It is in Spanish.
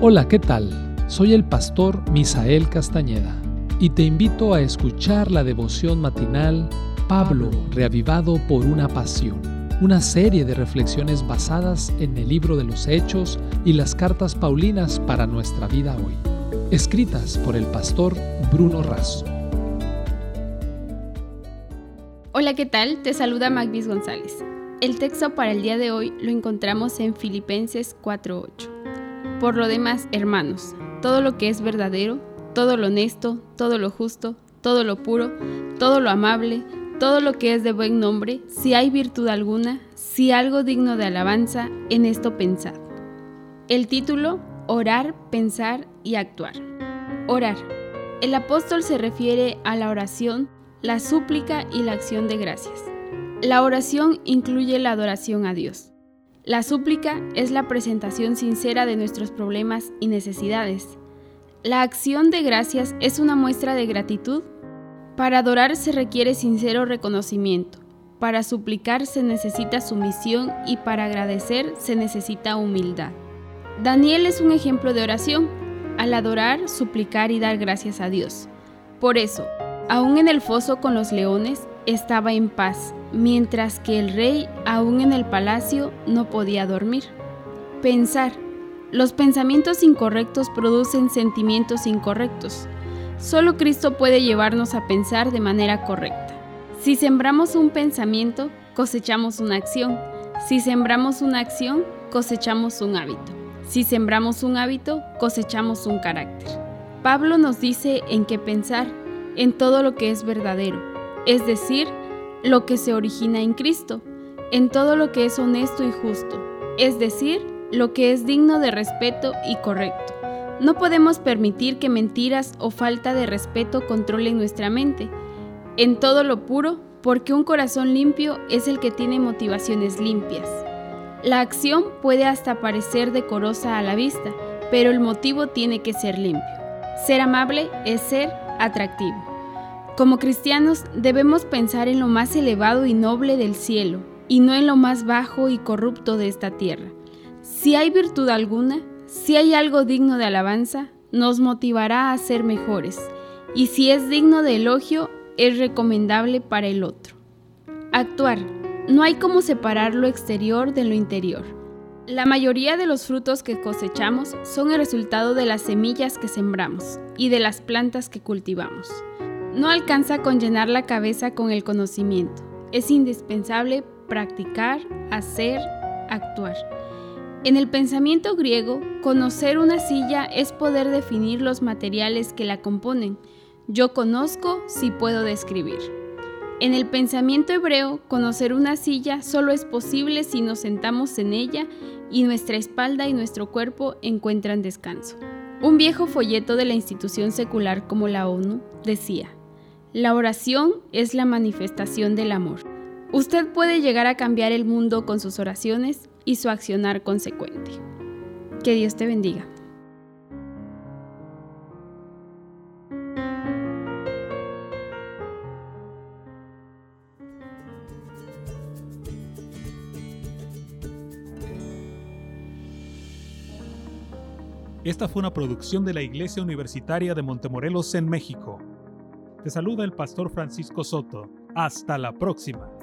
Hola, ¿qué tal? Soy el pastor Misael Castañeda y te invito a escuchar la devoción matinal Pablo, reavivado por una pasión, una serie de reflexiones basadas en el libro de los Hechos y las cartas Paulinas para nuestra vida hoy, escritas por el pastor Bruno Razo. Hola, ¿qué tal? Te saluda Magvis González. El texto para el día de hoy lo encontramos en Filipenses 4.8. Por lo demás, hermanos, todo lo que es verdadero, todo lo honesto, todo lo justo, todo lo puro, todo lo amable, todo lo que es de buen nombre, si hay virtud alguna, si algo digno de alabanza, en esto pensad. El título, Orar, Pensar y Actuar. Orar. El apóstol se refiere a la oración, la súplica y la acción de gracias. La oración incluye la adoración a Dios. La súplica es la presentación sincera de nuestros problemas y necesidades. La acción de gracias es una muestra de gratitud. Para adorar se requiere sincero reconocimiento. Para suplicar se necesita sumisión y para agradecer se necesita humildad. Daniel es un ejemplo de oración, al adorar, suplicar y dar gracias a Dios. Por eso, aún en el foso con los leones, estaba en paz, mientras que el rey, aún en el palacio, no podía dormir. Pensar. Los pensamientos incorrectos producen sentimientos incorrectos. Solo Cristo puede llevarnos a pensar de manera correcta. Si sembramos un pensamiento, cosechamos una acción. Si sembramos una acción, cosechamos un hábito. Si sembramos un hábito, cosechamos un carácter. Pablo nos dice en qué pensar, en todo lo que es verdadero, es decir, lo que se origina en Cristo, en todo lo que es honesto y justo, es decir, lo que es digno de respeto y correcto. No podemos permitir que mentiras o falta de respeto controlen nuestra mente. En todo lo puro, porque un corazón limpio es el que tiene motivaciones limpias. La acción puede hasta parecer decorosa a la vista, pero el motivo tiene que ser limpio. Ser amable es ser atractivo. Como cristianos debemos pensar en lo más elevado y noble del cielo, y no en lo más bajo y corrupto de esta tierra. Si hay virtud alguna, si hay algo digno de alabanza, nos motivará a ser mejores, y si es digno de elogio, es recomendable para el otro. Actuar. No hay como separar lo exterior de lo interior. La mayoría de los frutos que cosechamos son el resultado de las semillas que sembramos y de las plantas que cultivamos. No alcanza con llenar la cabeza con el conocimiento. Es indispensable practicar, hacer, actuar. En el pensamiento griego, conocer una silla es poder definir los materiales que la componen. Yo conozco si puedo describir. En el pensamiento hebreo, conocer una silla solo es posible si nos sentamos en ella y nuestra espalda y nuestro cuerpo encuentran descanso. Un viejo folleto de la institución secular como la ONU decía, la oración es la manifestación del amor. Usted puede llegar a cambiar el mundo con sus oraciones y su accionar consecuente. Que Dios te bendiga. Esta fue una producción de la Iglesia Universitaria de Montemorelos en México. Te saluda el pastor Francisco Soto. Hasta la próxima.